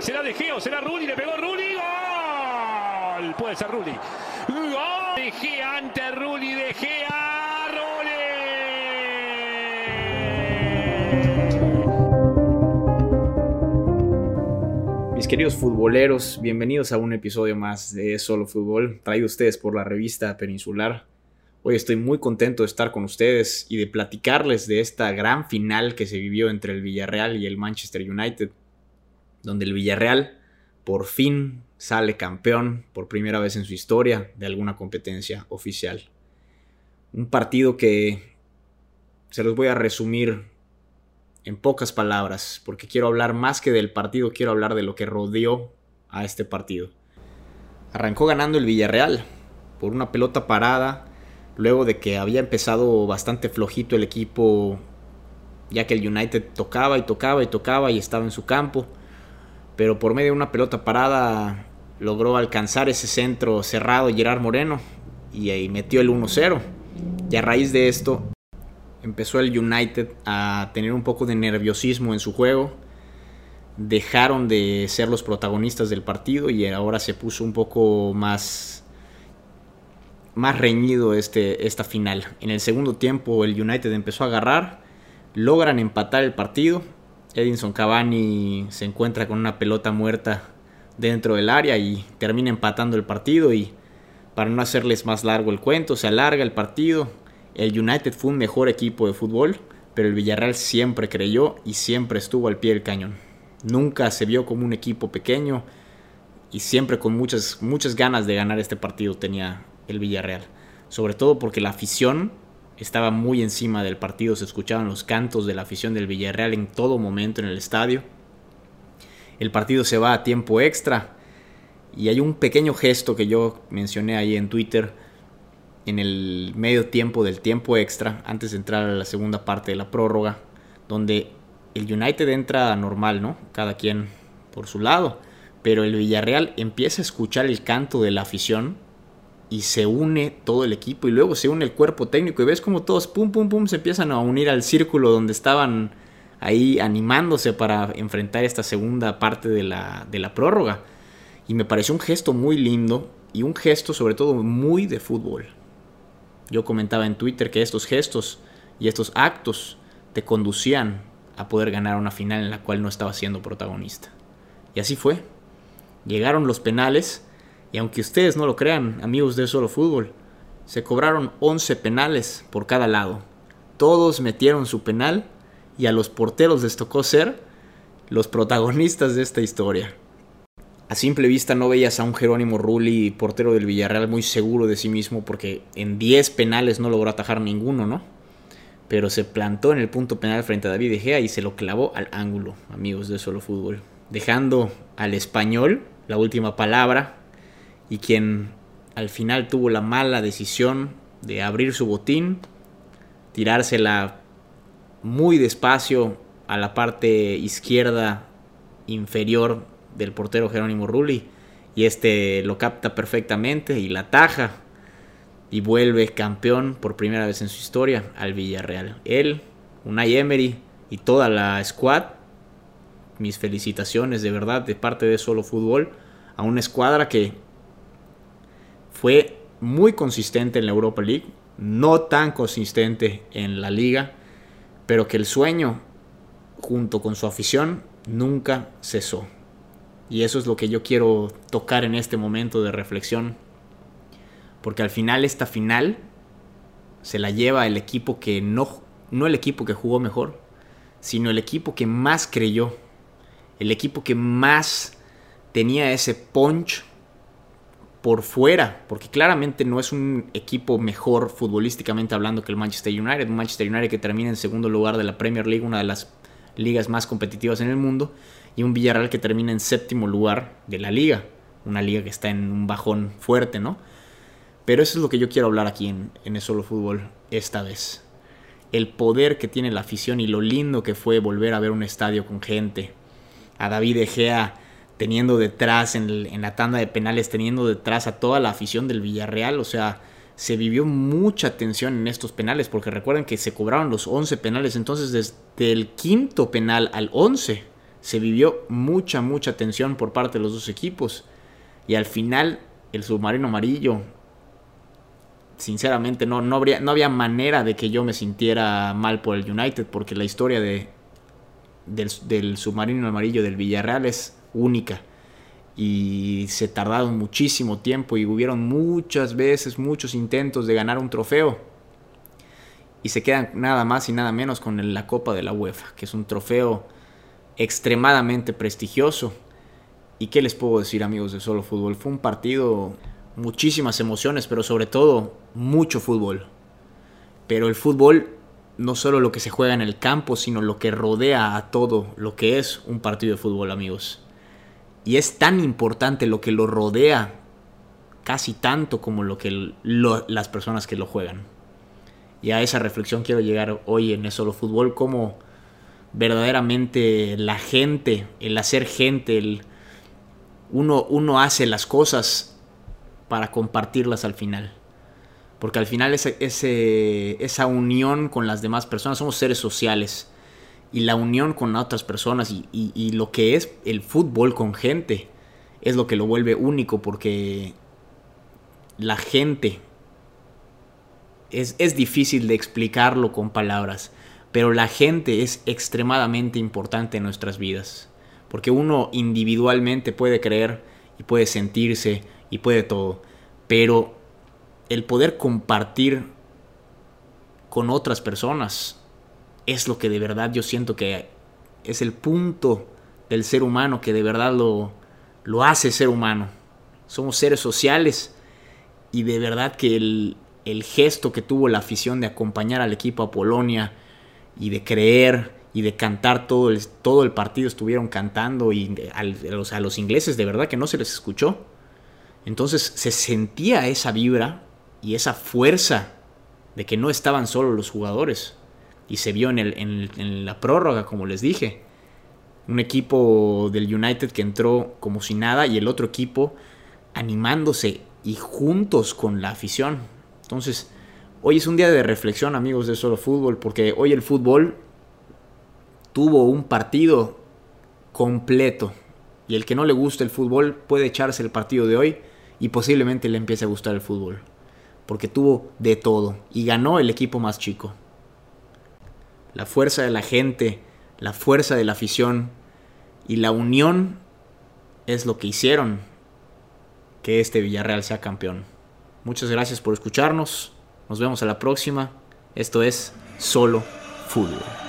Será De Gea o será Rulli. Le pegó Rulli. ¡Gol! Puede ser Rulli. ¡Gol! De Gea ante. De Gea. Mis queridos futboleros, bienvenidos a un episodio más de Solo Fútbol, traído ustedes por la revista Peninsular. Hoy estoy muy contento de estar con ustedes y de platicarles de esta gran final que se vivió entre el Villarreal y el Manchester United, donde el Villarreal por fin sale campeón por primera vez en su historia de alguna competencia oficial. Un partido que se los voy a resumir en pocas palabras, porque quiero hablar más que del partido, quiero hablar de lo que rodeó a este partido. Arrancó ganando el Villarreal por una pelota parada luego de que había empezado bastante flojito el equipo, ya que el United tocaba y tocaba y tocaba y estaba en su campo, pero por medio de una pelota parada logró alcanzar ese centro cerrado Gerard Moreno y ahí metió el 1-0. Y a raíz de esto empezó el United a tener un poco de nerviosismo en su juego. Dejaron de ser los protagonistas del partido y ahora se puso un poco más más reñido este, esta final. En el segundo tiempo el United empezó a agarrar, logran empatar el partido. Edinson Cavani se encuentra con una pelota muerta dentro del área y termina empatando el partido y para no hacerles más largo el cuento, se alarga el partido. El United fue un mejor equipo de fútbol, pero el Villarreal siempre creyó y siempre estuvo al pie del cañón. Nunca se vio como un equipo pequeño y siempre con muchas, muchas ganas de ganar este partido tenía el Villarreal. Sobre todo porque la afición estaba muy encima del partido, se escuchaban los cantos de la afición del Villarreal en todo momento en el estadio. El partido se va a tiempo extra y hay un pequeño gesto que yo mencioné ahí en Twitter en el medio tiempo del tiempo extra, antes de entrar a la segunda parte de la prórroga, donde el United entra normal, ¿no? Cada quien por su lado, pero el Villarreal empieza a escuchar el canto de la afición y se une todo el equipo y luego se une el cuerpo técnico y ves como todos pum pum pum se empiezan a unir al círculo donde estaban ahí animándose para enfrentar esta segunda parte de la, de la prórroga. Y me pareció un gesto muy lindo y un gesto sobre todo muy de fútbol. Yo comentaba en Twitter que estos gestos y estos actos te conducían a poder ganar una final en la cual no estaba siendo protagonista. Y así fue. Llegaron los penales y aunque ustedes no lo crean, amigos de Solo Fútbol, se cobraron 11 penales por cada lado. Todos metieron su penal y a los porteros les tocó ser los protagonistas de esta historia. A simple vista no veías a un Jerónimo Rulli, portero del Villarreal, muy seguro de sí mismo porque en 10 penales no logró atajar ninguno, ¿no? Pero se plantó en el punto penal frente a David De Gea y se lo clavó al ángulo, amigos de Solo Fútbol. Dejando al español la última palabra y quien al final tuvo la mala decisión de abrir su botín, tirársela muy despacio a la parte izquierda inferior del portero Jerónimo Rulli y este lo capta perfectamente y la taja y vuelve campeón por primera vez en su historia al Villarreal. Él, Unai Emery y toda la squad, mis felicitaciones de verdad de parte de Solo Fútbol a una escuadra que fue muy consistente en la Europa League, no tan consistente en la liga, pero que el sueño junto con su afición nunca cesó. Y eso es lo que yo quiero tocar en este momento de reflexión, porque al final esta final se la lleva el equipo que no, no el equipo que jugó mejor, sino el equipo que más creyó, el equipo que más tenía ese punch por fuera, porque claramente no es un equipo mejor futbolísticamente hablando que el Manchester United, un Manchester United que termina en segundo lugar de la Premier League, una de las ligas más competitivas en el mundo, y un Villarreal que termina en séptimo lugar de la liga, una liga que está en un bajón fuerte, ¿no? Pero eso es lo que yo quiero hablar aquí en, en el solo fútbol esta vez. El poder que tiene la afición y lo lindo que fue volver a ver un estadio con gente. A David Egea teniendo detrás en, la tanda de penales, teniendo detrás a toda la afición del Villarreal. O sea, se vivió mucha tensión en estos penales, porque recuerden que se cobraron los 11 penales, entonces desde el quinto penal al 11 Se vivió mucha, mucha tensión por parte de los dos equipos. Y al final, el submarino amarillo, sinceramente, no, no, habría, no había manera de que yo me sintiera mal por el United, porque la historia de, del, del submarino amarillo del Villarreal es única y se tardaron muchísimo tiempo y hubieron muchas veces muchos intentos de ganar un trofeo y se quedan nada más y nada menos con la Copa de la UEFA, que es un trofeo extremadamente prestigioso. ¿Y qué les puedo decir amigos de Solo Fútbol? Fue un partido, muchísimas emociones, pero sobre todo mucho fútbol. Pero el fútbol no solo lo que se juega en el campo, sino lo que rodea a todo lo que es un partido de fútbol amigos. Y es tan importante lo que lo rodea, casi tanto como lo que las personas que lo juegan. Y a esa reflexión quiero llegar hoy en eso, lo fútbol, como verdaderamente la gente, el hacer gente, el, uno, uno hace las cosas para compartirlas al final. Porque al final esa unión con las demás personas, somos seres sociales y la unión con otras personas y, lo que es el fútbol con gente es lo que lo vuelve único porque la gente es, es, difícil de explicarlo con palabras, pero la gente es extremadamente importante en nuestras vidas porque uno individualmente puede creer y puede sentirse y puede todo, pero el poder compartir con otras personas es lo que de verdad yo siento que es el punto del ser humano que de verdad lo, lo hace ser humano. Somos seres sociales y de verdad que el, gesto que tuvo la afición de acompañar al equipo a Polonia y de creer y de cantar todo el, todo el partido estuvieron cantando y a los, a los ingleses de verdad que no se les escuchó. Entonces se sentía esa vibra y esa fuerza de que no estaban solo los jugadores y se vio en, el, en, la prórroga, como les dije. Un equipo del United que entró como si nada y el otro equipo animándose y juntos con la afición. Entonces, hoy es un día de reflexión, amigos de Solo Fútbol, porque hoy el fútbol tuvo un partido completo. Y el que no le guste el fútbol puede echarse el partido de hoy y posiblemente le empiece a gustar el fútbol. Porque tuvo de todo y ganó el equipo más chico la fuerza de la gente, la fuerza de la afición y la unión es lo que hicieron que este Villarreal sea campeón. Muchas gracias por escucharnos. Nos vemos a la próxima. Esto es Solo Fútbol.